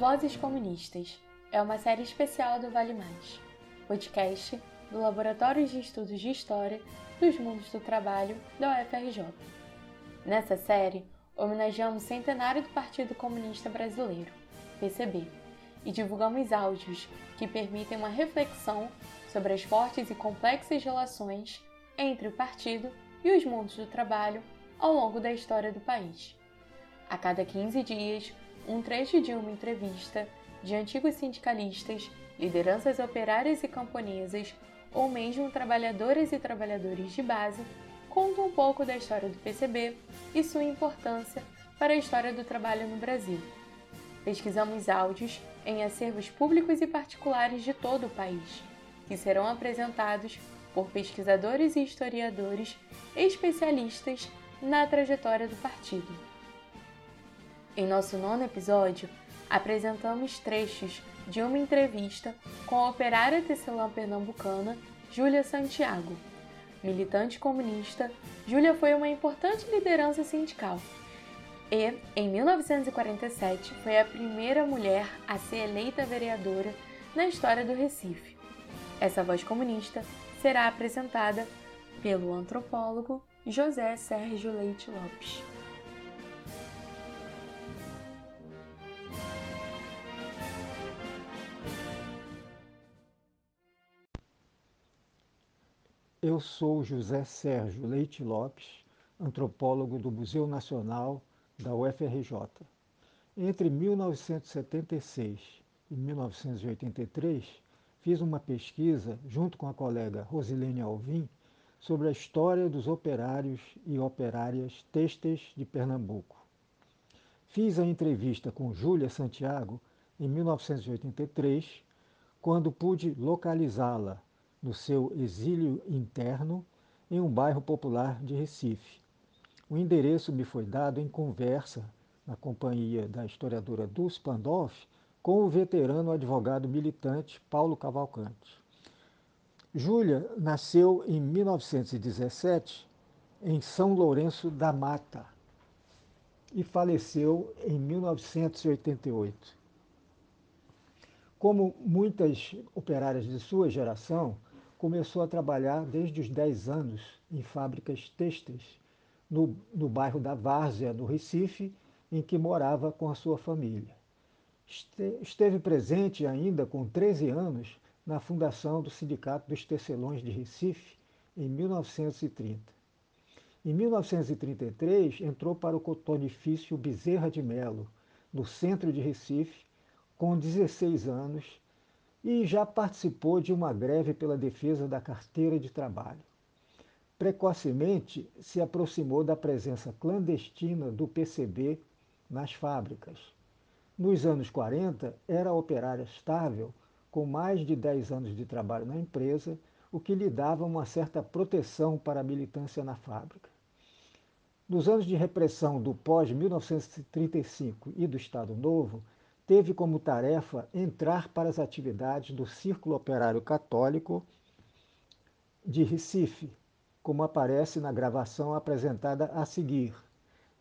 Vozes Comunistas é uma série especial do Vale Mais, podcast do Laboratório de Estudos de História dos Mundos do Trabalho da UFRJ. Nessa série, homenageamos o centenário do Partido Comunista Brasileiro, PCB, e divulgamos áudios que permitem uma reflexão sobre as fortes e complexas relações entre o partido e os mundos do trabalho ao longo da história do país. A cada 15 dias, um trecho de uma entrevista de antigos sindicalistas, lideranças operárias e camponesas, ou mesmo trabalhadoras e trabalhadores de base, conta um pouco da história do PCB e sua importância para a história do trabalho no Brasil. Pesquisamos áudios em acervos públicos e particulares de todo o país, que serão apresentados por pesquisadores e historiadores especialistas na trajetória do partido. Em nosso nono episódio, apresentamos trechos de uma entrevista com a operária tecelã pernambucana Júlia Santiago. Militante comunista, Júlia foi uma importante liderança sindical e, em 1947, foi a primeira mulher a ser eleita vereadora na história do Recife. Essa voz comunista será apresentada pelo antropólogo José Sérgio Leite Lopes. Eu sou José Sérgio Leite Lopes, antropólogo do Museu Nacional da UFRJ. Entre 1976 e 1983, fiz uma pesquisa junto com a colega Rosilene Alvim sobre a história dos operários e operárias têxteis de Pernambuco. Fiz a entrevista com Júlia Santiago em 1983, quando pude localizá-la no seu exílio interno em um bairro popular de Recife. O endereço me foi dado em conversa na companhia da historiadora Dulce Pandolf com o veterano advogado militante Paulo Cavalcante. Júlia nasceu em 1917 em São Lourenço da Mata e faleceu em 1988. Como muitas operárias de sua geração, começou a trabalhar desde os 10 anos em fábricas têxteis no, no bairro da Várzea, no Recife, em que morava com a sua família. Esteve presente ainda com 13 anos na fundação do Sindicato dos Tecelões de Recife, em 1930. Em 1933, entrou para o cotonifício Bezerra de Melo, no centro de Recife, com 16 anos, e já participou de uma greve pela defesa da carteira de trabalho. Precocemente se aproximou da presença clandestina do PCB nas fábricas. Nos anos 40, era operária estável, com mais de 10 anos de trabalho na empresa, o que lhe dava uma certa proteção para a militância na fábrica. Nos anos de repressão do pós-1935 e do Estado Novo, teve como tarefa entrar para as atividades do Círculo Operário Católico de Recife, como aparece na gravação apresentada a seguir.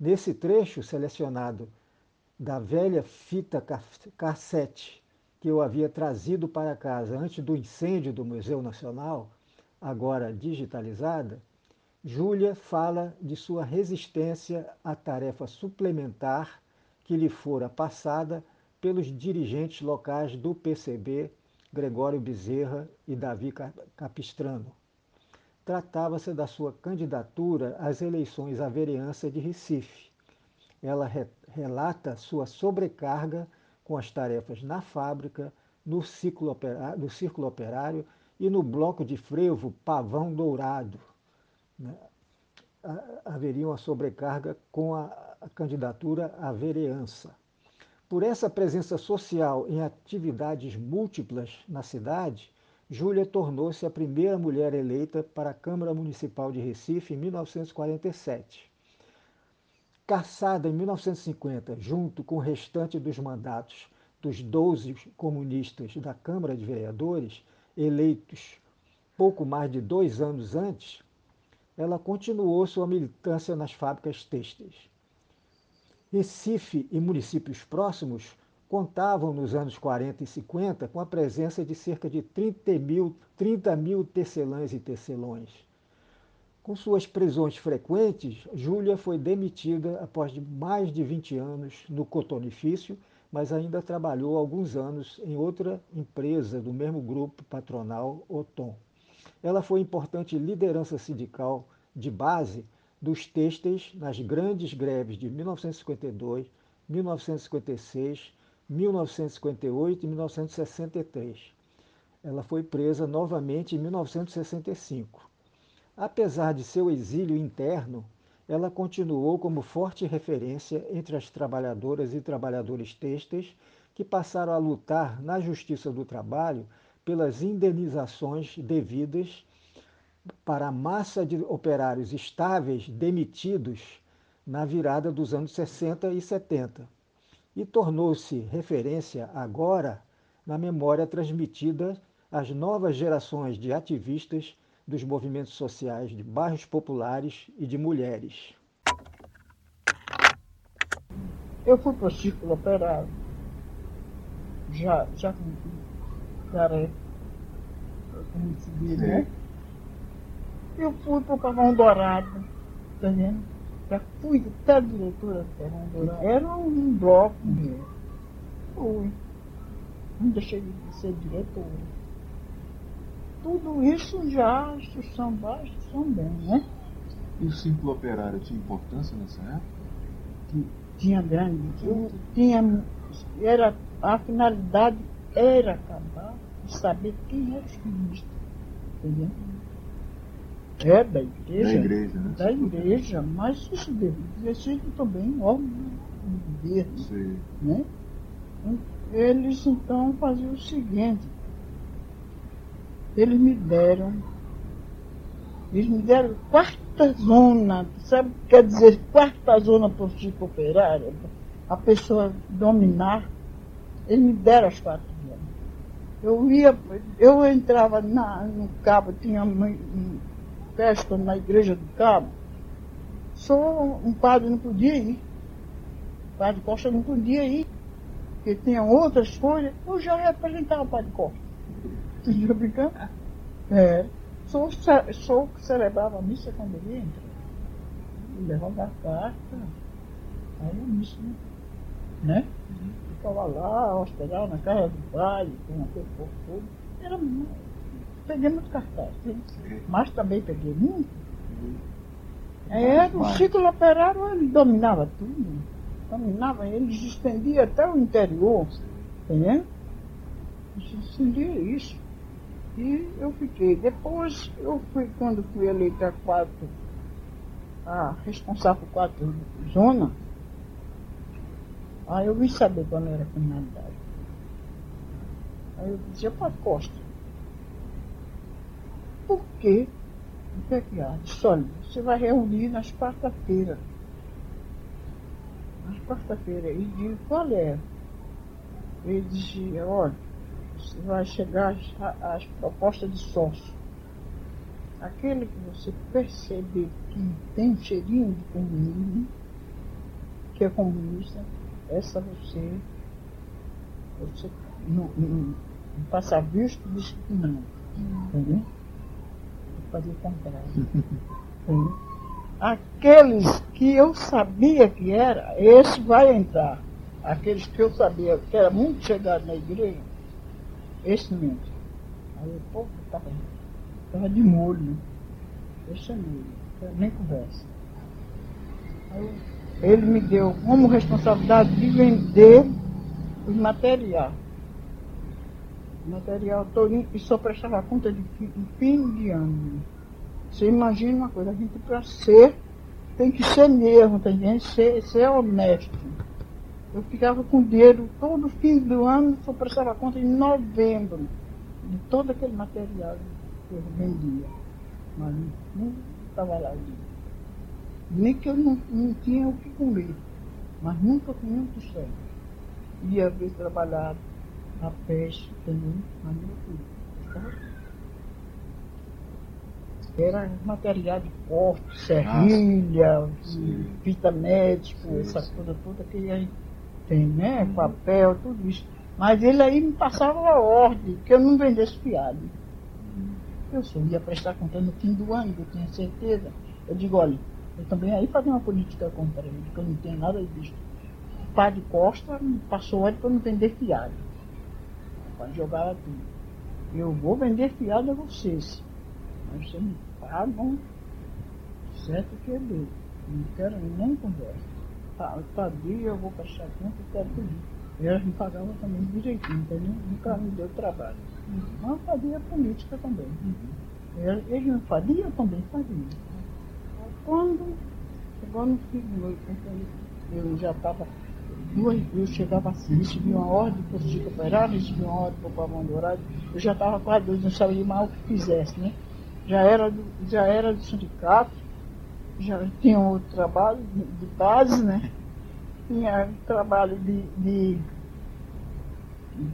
Nesse trecho selecionado da velha fita cassete que eu havia trazido para casa antes do incêndio do Museu Nacional, agora digitalizada, Júlia fala de sua resistência à tarefa suplementar que lhe fora passada pelos dirigentes locais do PCB, Gregório Bezerra e Davi Capistrano. Tratava-se da sua candidatura às eleições à vereança de Recife. Ela re relata sua sobrecarga com as tarefas na fábrica, no, operário, no círculo operário e no bloco de frevo Pavão Dourado. Né? Haveria uma sobrecarga com a candidatura à vereança. Por essa presença social em atividades múltiplas na cidade, Júlia tornou-se a primeira mulher eleita para a Câmara Municipal de Recife em 1947. Caçada em 1950, junto com o restante dos mandatos dos 12 comunistas da Câmara de Vereadores, eleitos pouco mais de dois anos antes, ela continuou sua militância nas fábricas têxteis. Recife e municípios próximos contavam nos anos 40 e 50 com a presença de cerca de 30 mil, 30 mil tecelãs e tecelões. Com suas prisões frequentes, Júlia foi demitida após mais de 20 anos no cotonifício, mas ainda trabalhou alguns anos em outra empresa do mesmo grupo patronal, Oton. Ela foi importante liderança sindical de base dos têxteis nas grandes greves de 1952, 1956, 1958 e 1963. Ela foi presa novamente em 1965. Apesar de seu exílio interno, ela continuou como forte referência entre as trabalhadoras e trabalhadores têxteis que passaram a lutar na Justiça do Trabalho pelas indenizações devidas para a massa de operários estáveis demitidos na virada dos anos 60 e 70 e tornou-se referência agora na memória transmitida às novas gerações de ativistas dos movimentos sociais de bairros populares e de mulheres. Eu fui para o círculo operário, já, já com tarefa, como se diz, né? Eu fui para o Pavão Dourado, tá vendo? Já fui até diretora do Era um bloco mesmo. Fui. Não deixei de ser diretora. Tudo isso já, instrução vai, a instrução bem, né? E o círculo operário tinha importância nessa época? Tinha grande. Tinha, era, a finalidade era acabar de saber quem era os comunistas. Entendeu? É, da igreja. Da igreja, né? Da igreja, mas isso devia ser também órgão do governo. Sim. Né? Eles então faziam o seguinte, eles me deram, eles me deram quarta zona, sabe o que quer dizer quarta zona para o tipo operário? A pessoa dominar, eles me deram as quatro zonas. Eu ia, eu entrava na, no cabo, tinha festa na igreja do Cabo, só um padre não podia ir. O padre Costa não podia ir, porque tinha outras coisas. Eu já representava o padre Costa. Entendeu brincando? É. Sou que celebrava a missa quando ele entra. Levava a carta. Aí a missa, né? Ficava lá, hospedava na casa do pai, com aquele povo todo. Era muito peguei muito cartaz, mas também peguei muito. É, o ciclo operário ele dominava tudo. Dominava, ele estendia até o interior, entendeu? Estendia isso. E eu fiquei. Depois eu fui, quando fui eleita quatro, a responsável por quatro zonas, aí eu vim saber qual era a criminalidade. Aí eu dizia para Costa, quê? O que é que há? Disse, olha, você vai reunir nas quarta-feira. Nas quarta-feira. E digo, qual é? Ele dizia, olha, você vai chegar às, às propostas de sócio. Aquele que você perceber que tem um cheirinho de comunismo, que é comunista, essa você, você não, não, não passa visto, diz que não. Entendeu? Aqueles que eu sabia que era, esse vai entrar. Aqueles que eu sabia que era muito chegado na igreja, esse não entra. Aí o povo estava de molho. Esse é nem conversa. Aí, ele me deu como responsabilidade de vender os materiais material todinho e só prestava conta de fim de ano. Você imagina uma coisa, a gente para ser tem que ser mesmo, tem que ser, ser honesto. Eu ficava com dinheiro todo fim do ano, só prestava conta em novembro de todo aquele material que eu vendia. Mas não estava lá. Nem que eu não, não tinha o que comer, mas nunca comi um tostão. Ia ver trabalhar a peixe também, a minha Era material de corte, serrilha, fita médica, essa coisa toda que a gente tem, né? Papel, tudo isso. Mas ele aí me passava a ordem, que eu não vendesse fiado. Eu só ia prestar conta no fim do ano, que eu tinha certeza. Eu digo, olha, eu também aí fazia uma política contra ele, que eu não tenho nada disso. O padre Costa me passou ordem para não vender fiado. Para jogar tudo. Eu vou vender fiado a vocês. Mas vocês me pagam certo que é dele. Não quero nem conversa. Tá, tá dia eu vou prestar conta, eu quero. E elas me pagavam também direitinho, entendeu? Nunca me deu trabalho. Mas fazia política também. Eles, eles não faziam, também fazia. Quando chegou no fim de noite, eu já estava duas eu chegava assim, recebi uma ordem para o Chico Operário, recebi uma ordem para o Pavão Dourado, eu já estava quase dois, não sabia mais o que fizesse, né? Já era, do, já era do sindicato, já tinha outro trabalho de, de base, né? Tinha trabalho de, de,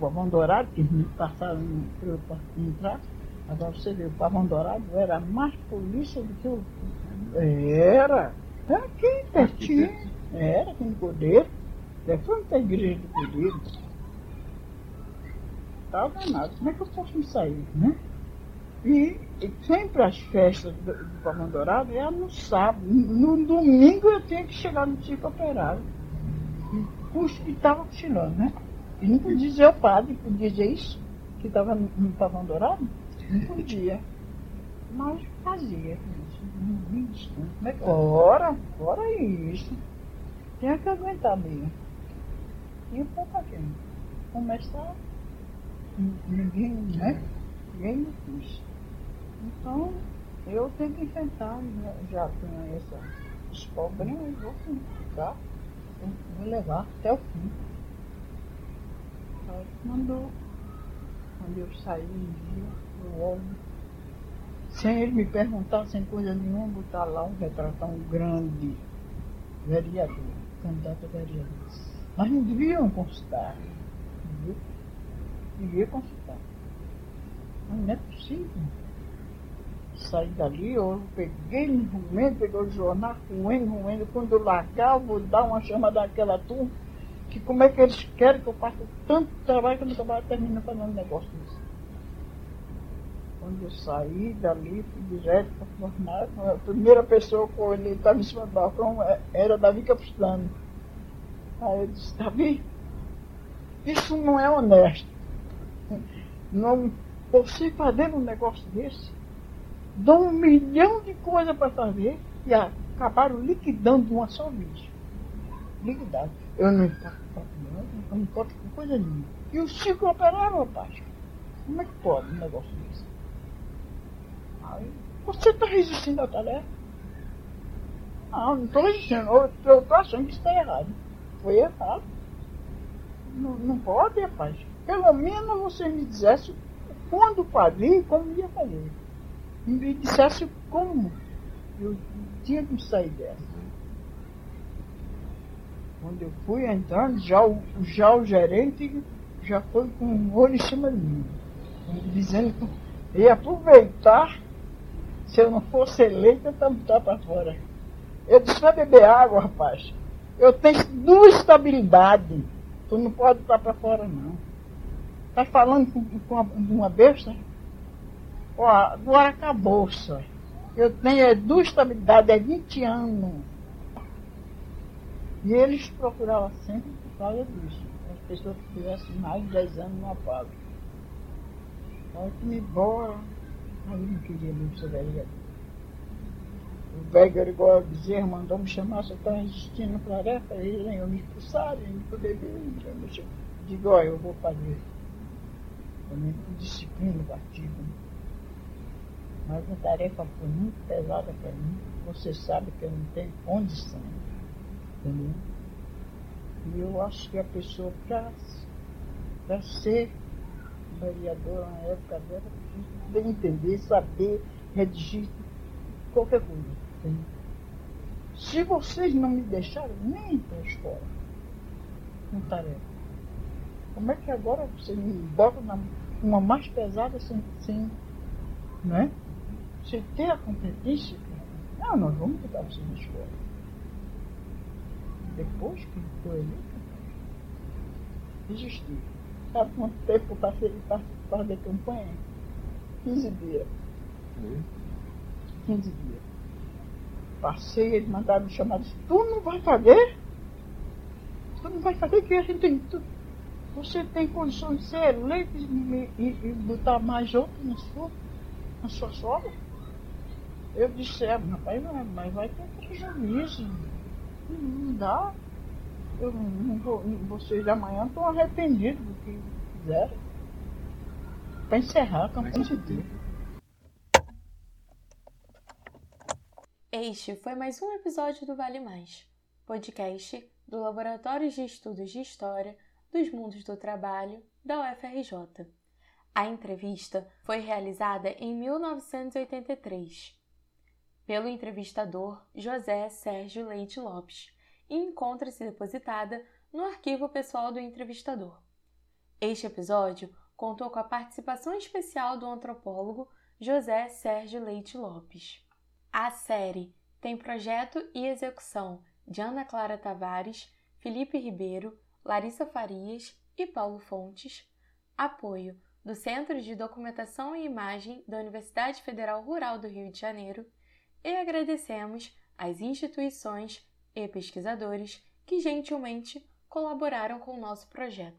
Pavão Dourado, que me passaram para eu entrar. Agora você vê, o Pavão Dourado era mais polícia do que o. Era! Aqui pertinho. Era, aqui no Cordeiro. Frente da igreja do Cordeiro. Estava danado. Como é que eu posso me sair, né? E, e sempre as festas do, do Dourado era no sábado. No domingo eu tinha que chegar no Chico Operário. E estava cochilando, né? E não podia dizer ao padre, podia dizer isso, que estava no, no Pavão Dourado. Não podia. Mas fazia. Como é que. Ora, ora isso. Tinha que aguentar mesmo. E o pouco quem? Começar. Ninguém, né? Ninguém me quis. Então, eu tenho que enfrentar, já, já tenho essa, esse problema, eu vou ficar, vou levar até o fim. Aí, quando, quando eu saí um dia, eu sem ele me perguntar, sem coisa nenhuma, botar lá um retratão grande, vereador, candidato a vereador. Mas não deviam consultar. Devia, consultar. Mas não é possível. Saí dali, eu peguei no momento, peguei o jornal, ruendo, ruendo. Quando eu largar, eu vou dar uma chama daquela turma, que como é que eles querem que eu faça tanto trabalho que eu nunca mais termino fazendo um negócio desse. Quando eu saí dali, fui direto para o jornal, a primeira pessoa que eu olhei, estava em cima do balcão, era Davi Capustano. Aí eu disse, Davi, isso não é honesto. Não, você fazendo um negócio desse, dou um milhão de coisas para fazer e acabaram liquidando uma só vez. Liquidado. Eu não importo não, eu não importo com coisa nenhuma. E o ciclo operário, rapaz. Como é que pode um negócio desse? Aí, você está resistindo à tarefa? Não, não estou resistindo. Eu estou achando que está errado. Foi errado. Não, não pode, rapaz. Pelo menos você me dissesse quando fazer como ia fazer. Me dissesse como eu tinha que sair dessa. Quando eu fui entrando, já o, já o gerente já foi com o olho em cima de mim, dizendo que ia aproveitar, se eu não fosse eleito, eu botar para fora. Eu disse, vai beber água, rapaz. Eu tenho duas estabilidades. Tu não pode estar para fora, não. Tá falando com, com uma besta? Ó, agora acabou, só. Eu tenho é, duas estabilidades, é 20 anos. E eles procuravam sempre por causa disso. As pessoas que tivessem mais de 10 anos numa fábrica. Aí que me embora. Aí não queria muito vereador. O velho Gregório Bezerra mandou me chamar, só estão resistindo para tarefa, eles iam me expulsar, iam me poder vir. Digo, olha, eu vou fazer. Também com disciplina do partido. Mas a tarefa foi muito pesada para mim. Você sabe que eu não tenho condição. Entendeu? E eu acho que a pessoa, para ser vereadora na época dela, precisa entender, saber, redigir qualquer coisa. Se vocês não me deixaram nem ir para a escola, com tarefa, como é que agora você me bota na, uma mais pesada sem, sem né? Você ter a competência? Não, nós vamos botar você na escola. Depois que foi eleito, Desistir. Sabe quanto tempo eu passei para fazer campanha? 15 dias. É? 15 dias. Passei, eles mandaram me chamar disse, tu não vai fazer? Tu não vai fazer que a gente tem tudo. Você tem condições de ser eleito e, e, e botar mais outro na sua, na sua sogra? Eu disse, é, rapaz, mas vai ter prejuízo. Não dá. Eu não vou, vocês amanhã estão arrependidos do que fizeram. Para encerrar campanha de. Este foi mais um episódio do Vale Mais, podcast do Laboratório de Estudos de História dos Mundos do Trabalho da UFRJ. A entrevista foi realizada em 1983 pelo entrevistador José Sérgio Leite Lopes e encontra-se depositada no arquivo pessoal do entrevistador. Este episódio contou com a participação especial do antropólogo José Sérgio Leite Lopes. A série tem projeto e execução de Ana Clara Tavares, Felipe Ribeiro, Larissa Farias e Paulo Fontes, apoio do Centro de Documentação e Imagem da Universidade Federal Rural do Rio de Janeiro e agradecemos às instituições e pesquisadores que gentilmente colaboraram com o nosso projeto.